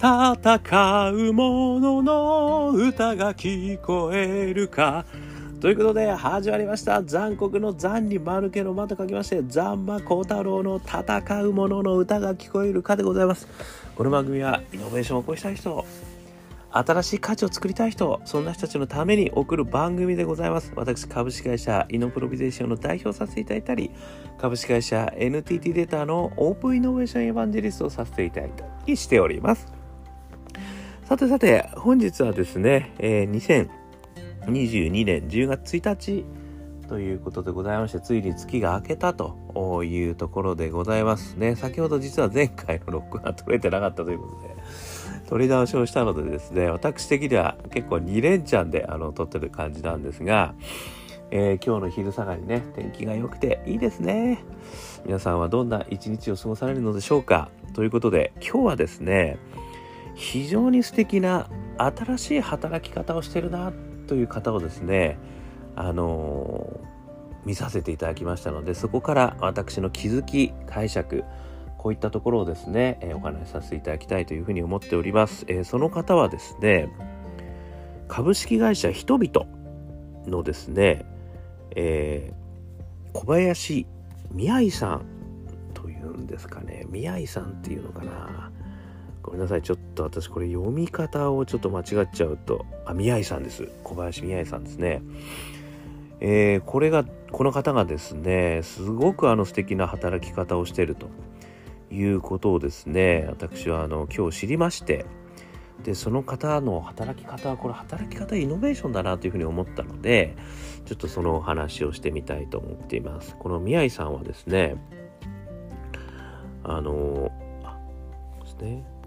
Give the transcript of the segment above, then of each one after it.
戦う者の歌が聞こえるか。ということで始まりました。残酷の残に丸けの間と書きまして残馬孝太郎の戦う者の歌が聞こえるかでございます。この番組はイノベーションを起こしたい人新しい価値を作りたい人そんな人たちのために送る番組でございます。私株式会社イノプロビゼーションの代表させていただいたり株式会社 NTT データのオープンイノベーションエヴァンジェリストをさせていただいたりしております。さてさて、本日はですね、えー、2022年10月1日ということでございまして、ついに月が明けたというところでございますね。先ほど実は前回の録画取れてなかったということで、取り直しをしたのでですね、私的には結構2連チャンであの撮ってる感じなんですが、えー、今日の昼下がりね、天気が良くていいですね。皆さんはどんな一日を過ごされるのでしょうかということで、今日はですね、非常に素敵な新しい働き方をしてるなという方をですねあの、見させていただきましたのでそこから私の気づき解釈こういったところをですね、え、お話しさせていただきたいというふうに思っております、え、その方はですね株式会社人々のですね、えー、小林宮井さんというんですかね。宮井さんっていうのかな。ごめんなさい。ちょっと私これ読み方をちょっと間違っちゃうと。あ宮井さんです。小林宮井さんですね。えー、これがこの方がですねすごくあの素敵な働き方をしているということをですね私はあの今日知りましてでその方の働き方はこれ働き方イノベーションだなというふうに思ったのでちょっとそのお話をしてみたいと思っています。この宮井さんはですねあのですね。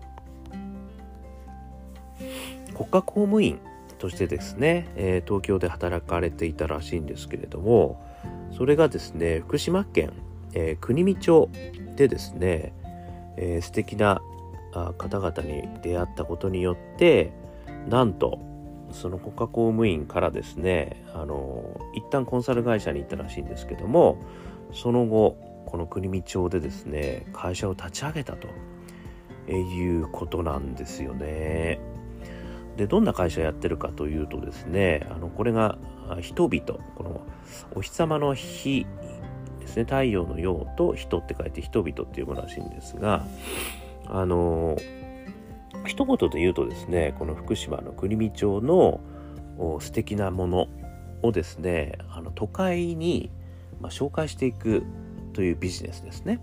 国家公務員としてですね、えー、東京で働かれていたらしいんですけれどもそれがですね福島県、えー、国見町でですね、えー、素敵な方々に出会ったことによってなんとその国家公務員からですねあの一旦コンサル会社に行ったらしいんですけどもその後この国見町でですね会社を立ち上げたということなんですよね。でどんな会社やってるかというとですねあのこれが人々このお日様の日ですね太陽の陽と人って書いて人々っていうものらしいんですがあの一言で言うとですねこの福島の国見町の素敵なものをですねあの都会に、ま、紹介していくというビジネスですね。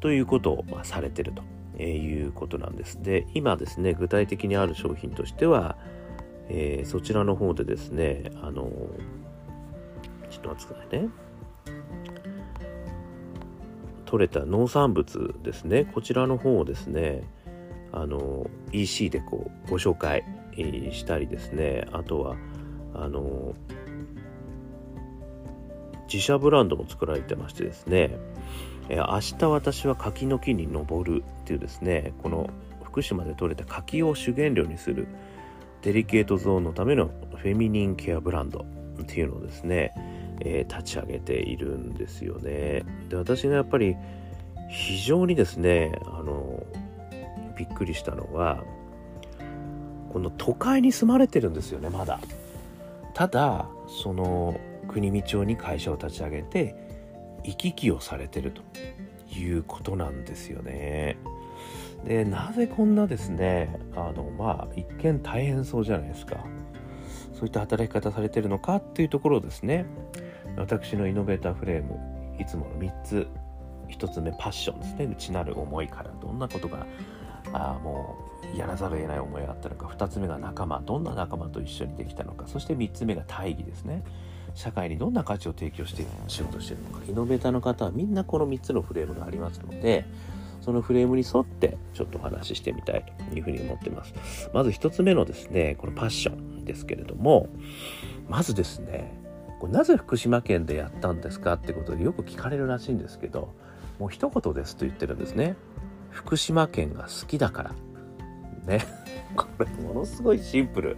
ということを、ま、されてると。えー、いうことなんです。で、今ですね、具体的にある商品としては、えー、そちらの方でですね、あのちょっと待ってくださいね。取れた農産物ですね、こちらの方をですね、あの EC でこうご紹介したりですね、あとは、あの自社ブランドも作られてましてですね、え、明日私は柿の木に登るっていうですねこの福島で採れた柿を主原料にするデリケートゾーンのためのフェミニンケアブランドっていうのをですね、えー、立ち上げているんですよね。で私がやっぱり非常にですねあのびっくりしたのはこの都会に住まれてるんですよねまだ。ただその国見町に会社を立ち上げて行き来をされてるということなんですよね。でなぜこんなですねあのまあ一見大変そうじゃないですか。そういった働き方されてるのかっていうところですね私のイノベーターフレームいつもの3つ。1つ目パッションですね。内なる思いから。どんなことがあもうやらざるを得ない思いがあったのか。2つ目が仲間。どんな仲間と一緒にできたのか。そして3つ目が大義ですね。社会にどんな価値を提供して仕事してるのか。イノベーターの方はみんなこの3つのフレームがありますのでそのフレームに沿ってちょっとお話ししてみたいというふうに思ってます。まず1つ目のですねこのパッションですけれどもまずですねこれなぜ福島県でやったんですかってことでよく聞かれるらしいんですけどもう一言ですと言ってるんですね。福島県が好きだから。ね。これものすごいシンプル。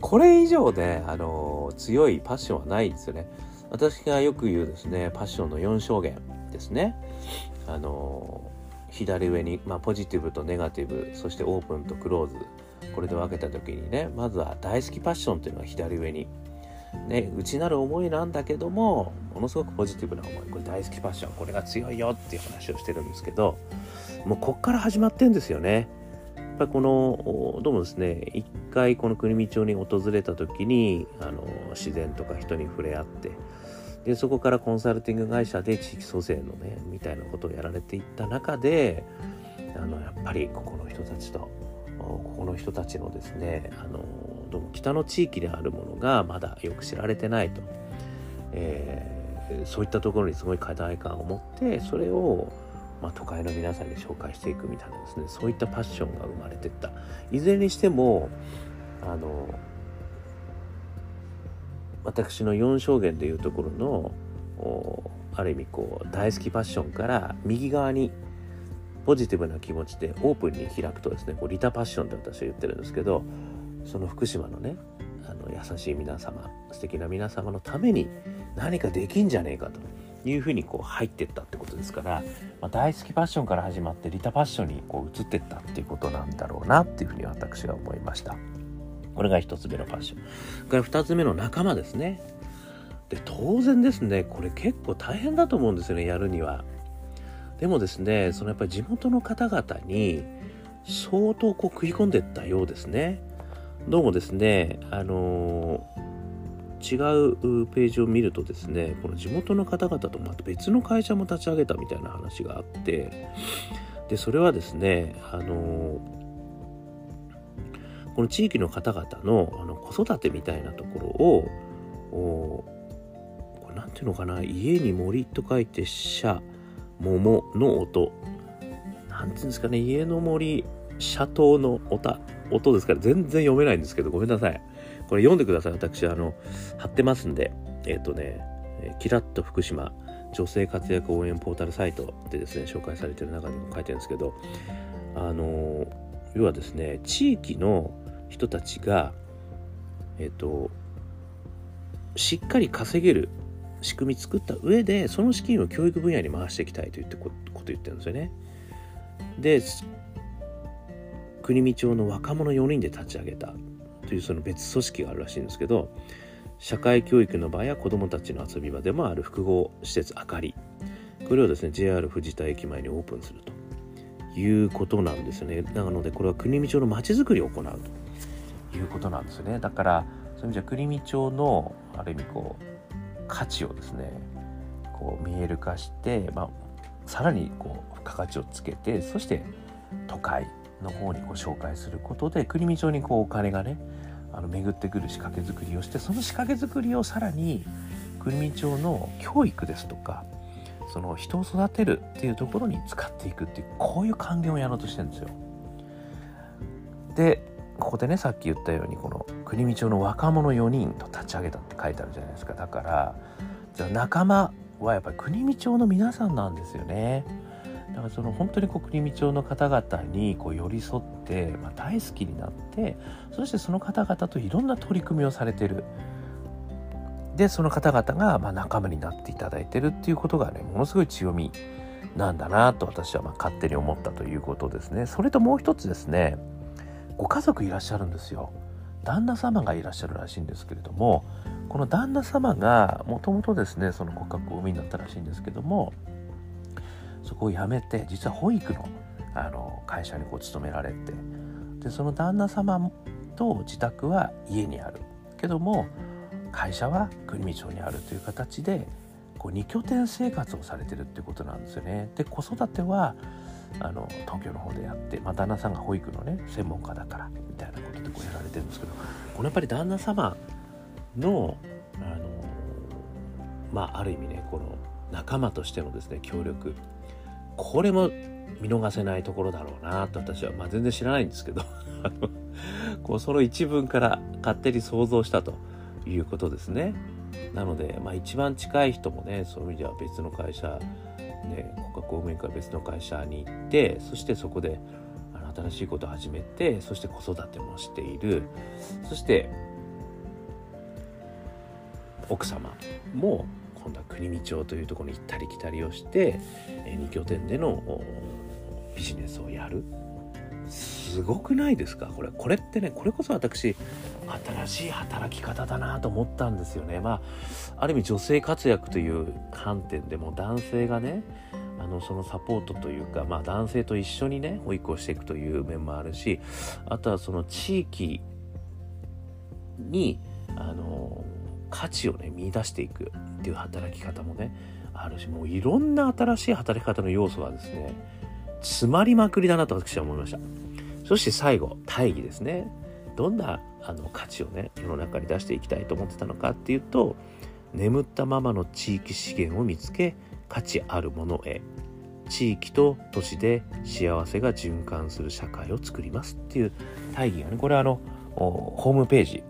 これ以上ね、あの強いパッションはないんですよね。私がよく言うですね、パッションの4証言ですね。あの左上に、まあ、ポジティブとネガティブそしてオープンとクローズこれで分けた時にねまずは大好きパッションっていうのが左上にね、内なる思いなんだけどもものすごくポジティブな思いこれ大好きパッションこれが強いよっていう話をしてるんですけどもうこっから始まってんですよね。っぱりこのどうもですね一回この国見町に訪れた時にあの自然とか人に触れ合ってでそこからコンサルティング会社で地域創生のねみたいなことをやられていった中であのやっぱりここの人たちとここの人たちのですねあのどうも北の地域であるものがまだよく知られてないと、えー、そういったところにすごい課題感を持ってそれを、まあ、都会の皆さんに紹介していくみたいなですねそういったパッションが生まれてった。いずれにしてもあの私の4証言でいうところのある意味こう大好きパッションから右側にポジティブな気持ちでオープンに開くとですねこうリタパッションって私は言ってるんですけどその福島のねあの優しい皆様素敵な皆様のために何かできんじゃねえかと。いうふうにこう入ってったってことですから、まあ、大好きパッションから始まってリタパッションにこう移ってったっていうことなんだろうなっていうふうに私は思いました。これが一つ目のパッション。から二つ目の仲間ですね。で当然ですねこれ結構大変だと思うんですよねやるには。でもですねそのやっぱり地元の方々に相当こう食い込んでったようですね。どうもですねあのー、違うページを見るとですねこの地元の方々とまた別の会社も立ち上げたみたいな話があってでそれはですねあの、この地域の方々のあの子育てみたいなところをこれなんていうのかな家に森と書いて「社」桃の音。なんていうんですかね、家の森、斜塔の音、音ですから全然読めないんですけど、ごめんなさい。これ読んでください。私、あの、貼ってますんで。えっ、ー、とね、キラッと福島女性活躍応援ポータルサイトでですね、紹介されてる中でも書いてるんですけど、あの、要はですね、地域の人たちが、えっ、ー、と、しっかり稼げる仕組み作った上でその資金を教育分野に回していきたいといったこと言ってるんですよね。で国見町の若者4人で立ち上げたというその別組織があるらしいんですけど社会教育の場や子どもたちの遊び場でもある複合施設あかり。これをですね JR 藤田駅前にオープンするということなんですね。なのでこれは国見町のまちづくりを行うということなんですね。だからそういう意味じゃ国見町のある意味こう価値をですねこう見える化して、まあ、さらにこう付加価値をつけてそして都会の方にこう紹介することで国見町にこうお金がねあの巡ってくる仕掛け作りをしてその仕掛け作りをさらに国見町の教育ですとかその人を育てるっていうところに使っていくっていうこういう還元をやろうとしてるんですよ。でここでねさっき言ったようにこの国見町の若者4人と立ち上げたって書いてあるじゃないですかだからじゃあ仲間はやっぱり国見町の皆さんなんですよねだからその本当に国見町の方々にこう寄り添って、まあ、大好きになってそしてその方々といろんな取り組みをされてる。でその方々がま仲間になっていただいてるっていうことがねものすごい強みなんだなと私はま勝手に思ったということですね。それともう一つですねご家族いらっしゃるんですよ。旦那様がいらっしゃるらしいんですけれどもこの旦那様がもともとですねその骨格をお産みになったらしいんですけどもそこを辞めて実は保育のあの会社にこう勤められてでその旦那様と自宅は家にあるけども会社は国見町にあるという形でこう2拠点生活をされてるってことなんですよね。で子育てはあの東京の方でやって、まあ、旦那さんが保育のね専門家だからみたいなことでこうやられてるんですけどこのやっぱり旦那様のあのまあある意味ねこの仲間としてのですね協力。これも見逃せないところだろうなと私は、まあ、全然知らないんですけど。こうその一文から勝手に想像したということですね。なので、まあ、一番近い人もねそういう意味では別の会社ね、国家公務員から別の会社に行ってそしてそこであの新しいことを始めてそして子育てもしている。そして奥様も今度は国見町というところに行ったり来たりをして2拠点でのビジネスをやる。すごくないですか？これこれってねこれこそ私新しい働き方だなと思ったんですよね。まあある意味女性活躍という観点でも男性がねあのそのサポートというか、まあ、男性と一緒にね保育をしていくという面もあるしあとはその地域にあの価値をね見出していくっていう働き方もねあるしもういろんな新しい働き方の要素がですね詰まりまくりだなと私は思いました。そして最後大義ですね。どんなあの価値をね世の中に出していきたいと思ってたのかっていうと眠ったままの地域資源を見つけ価値あるものへ地域と都市で幸せが循環する社会を作りますっていう大義がねこれあのホームページ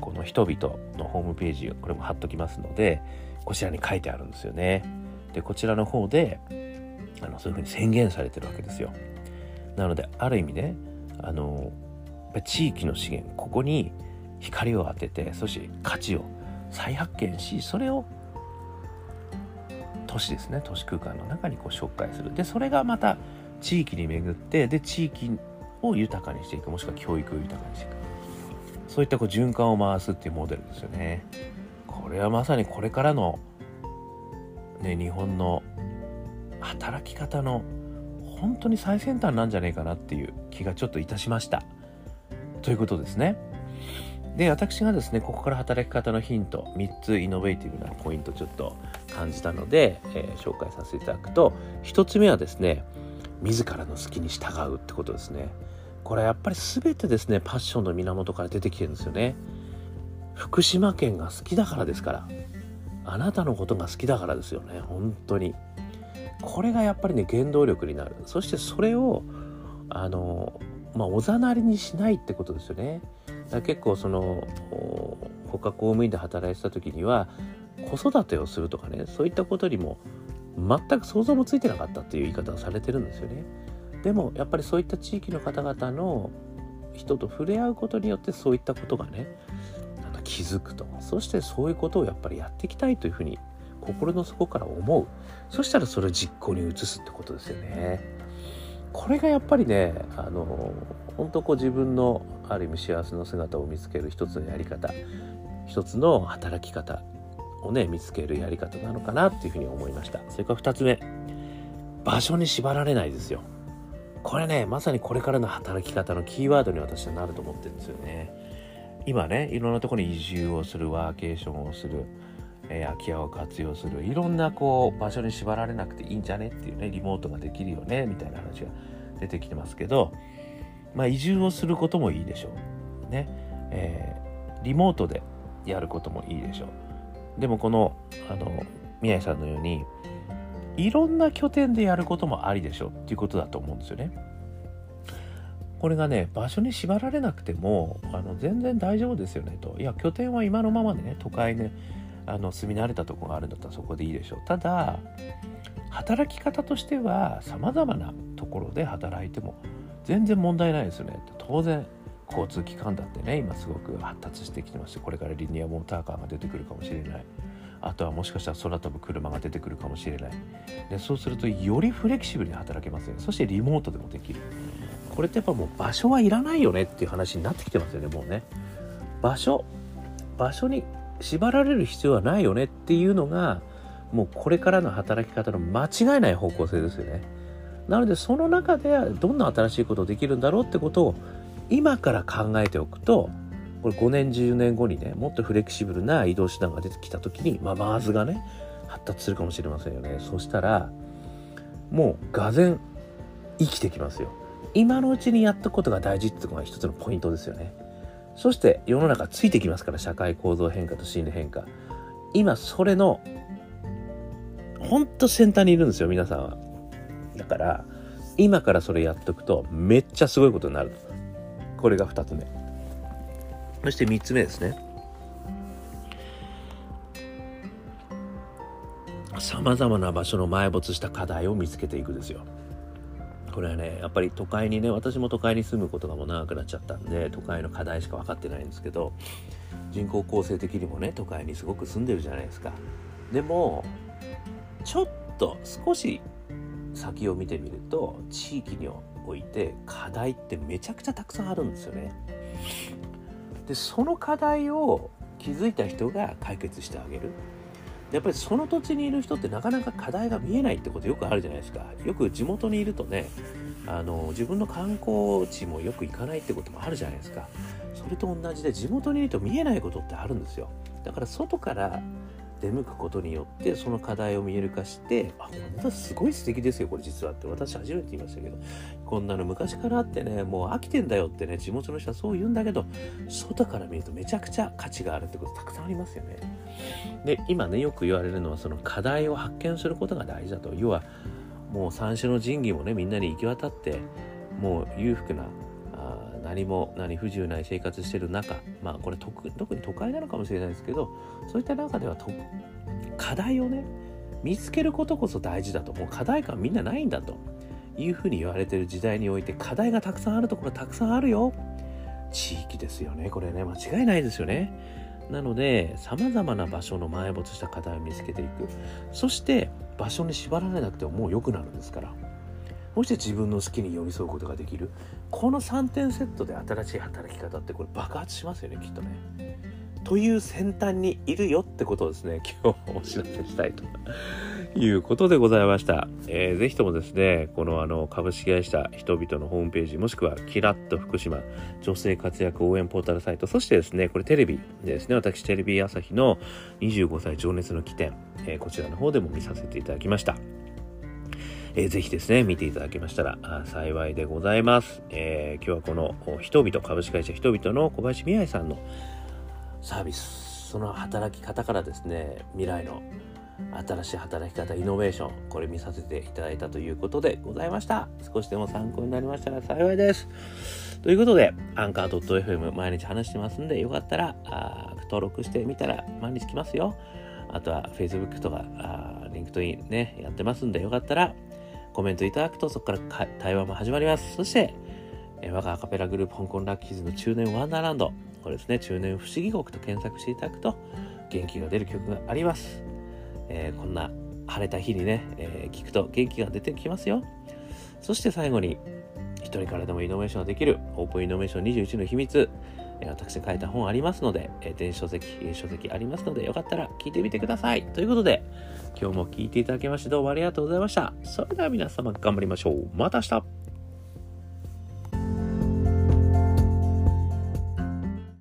この人々のホームページこれも貼っときますのでこちらに書いてあるんですよね。でこちらの方であのそういうふうに宣言されてるわけですよ。なのである意味ねあの地域の資源ここに光を当ててそして価値を再発見しそれを都市ですね都市空間の中にこう紹介するでそれがまた地域に巡ってで地域を豊かにしていくもしくは教育を豊かにしていくそういったこう循環を回すっていうモデルですよね。これはまさにこれからのね日本の働き方の本当に最先端なんじゃないかなっていう気がちょっといたしました。ということですね。で私がですねここから働き方のヒント3つイノベーティブなポイントちょっと感じたので、えー、紹介させていただくと1つ目はですね自らの好きに従うってことですね。これやっぱり全てですねパッションの源から出てきてるんですよね。福島県が好きだからですから。あなたのことが好きだからですよね。本当に。これがやっぱりね原動力になる。そしてそれをあのまあおざなりにしないってことですよね。だ結構その他公務員で働いてた時には子育てをするとかねそういったことにも全く想像もついてなかったっていう言い方をされてるんですよね。でもやっぱりそういった地域の方々の人と触れ合うことによってそういったことがね気づくとそしてそういうことをやっぱりやっていきたいというふうに心の底から思う。そしたらそれを実行に移すってことですよね。これがやっぱりねあの本当こう自分のある意味幸せの姿を見つける一つのやり方一つの働き方をね見つけるやり方なのかなっていうふうに思いました。それから2つ目。場所に縛られないですよ。これねまさにこれからの働き方のキーワードに私はなると思ってるんですよね今ねいろんなとこに移住をするワーケーションをする、えー、空き家を活用するいろんなこう場所に縛られなくていいんじゃねっていうねリモートができるよねみたいな話が出てきてますけどまあ、移住をすることもいいでしょう。ね。えー、リモートでやることもいいでしょう。でもこの、あの、宮井さんのように、いろんな拠点でやることもありでしょっていうことだと思うんですよね。これがね、場所に縛られなくても、あの、全然大丈夫ですよねと。いや、拠点は今のままでね、都会ね、あの、住み慣れたとこがあるんだったらそこでいいでしょう。ただ、働き方としては、様々なところで働いても全然問題ないですよね当然交通機関だってね今すごく発達してきてましてこれからリニアモーターカーが出てくるかもしれないあとはもしかしたら空飛ぶ車が出てくるかもしれない。でそうするとよりフレキシブルに働けますよね。そしてリモートでもできる。これってやっぱもう場所はいらないよねっていう話になってきてますよねもうね。場所。場所に縛られる必要はないよねっていうのがもうこれからの働き方の間違いない方向性ですよね。なのでその中でどんな新しいことできるんだろうってことを今から考えておくとこれ5年10年後にねもっとフレキシブルな移動手段が出てきた時にまあマーズがね発達するかもしれませんよね。そしたらもうがぜ生きてきますよ。今のうちにやったことが大事っていうのが一つのポイントですよね。そして世の中ついてきますから社会構造変化と心理変化。今それのほんと先端にいるんですよ皆さんは。だから今からそれやっとくとめっちゃすごいことになる。これが2つ目。そして3つ目ですね。さまざまな場所の埋没した課題を見つけていくですよ。これはねやっぱり都会にね私も都会に住むことがもう長くなっちゃったんで都会の課題しか分かってないんですけど人口構成的にもね都会にすごく住んでるじゃないですか。でもちょっと少し先を見てみると地域において課題ってめちゃくちゃたくさんあるんですよね。でその課題を気づいた人が解決してあげる。やっぱりその土地にいる人ってなかなか課題が見えないってことよくあるじゃないですか。よく地元にいるとねあの自分の観光地もよく行かないってこともあるじゃないですか。それと同じで地元にいると見えないことってあるんですよ。だから外から出向くことによってその課題を見える化してあ本当はすごい素敵ですよこれ実はって私初めて言いましたけどこんなの昔からあってねもう飽きてんだよってね地元の人はそう言うんだけど外から見るとめちゃくちゃ価値があるってことたくさんありますよね。で今ねよく言われるのはその課題を発見することが大事だと。要はもう三種の神器もねみんなに行き渡ってもう裕福な何も何不自由ない生活してる中まあこれ特に都会なのかもしれないですけどそういった中では課題をね見つけることこそ大事だと。もう課題感みんなないんだと。いうふうに言われてる時代において課題がたくさんあるところたくさんあるよ。地域ですよね。これね間違いないですよね。なので様々な場所の埋没した課題を見つけていく。そして場所に縛られなくてももう良くなるんですから。そして自分の好きに寄り添うことができる。この3点セットで新しい働き方ってこれ爆発しますよねきっとね。という先端にいるよってことをですね今日お知らせしたいと。いうことでございました。えー、ぜひともですねこのあの株式会社人々のホームページもしくはキラッと福島女性活躍応援ポータルサイトそしてですねこれテレビですね私テレビ朝日の25歳情熱の起点、えー、こちらの方でも見させていただきました。えー、ぜひですね、見ていただけましたら幸いでございます。えー、今日はこの人々、株式会社人々の小林美愛さんのサービス、その働き方からですね、未来の新しい働き方、イノベーション、これ見させていただいたということでございました。少しでも参考になりましたら幸いです。ということで、アンカー .fm 毎日話してますんで、よかったらあ登録してみたら毎日来ますよ。あとは Facebook とか、リンクトインね、やってますんで、よかったらコメントいただくとそこから対話も始まります。そして、え我がアカペラグループ香港ラッキーズの中年ワンダーランド、これですね、中年不思議国と検索していただくと元気が出る曲があります。えー、こんな晴れた日にね、えー、聞くと元気が出てきますよ。そして最後に、一人からでもイノベーションができるオープンイノベーション21の秘密、え私書いた本ありますので、え電子書籍、書籍ありますので、よかったら聞いてみてください。ということで、今日も聞いていただきましてどうもありがとうございました。それでは皆様頑張りましょう。また明日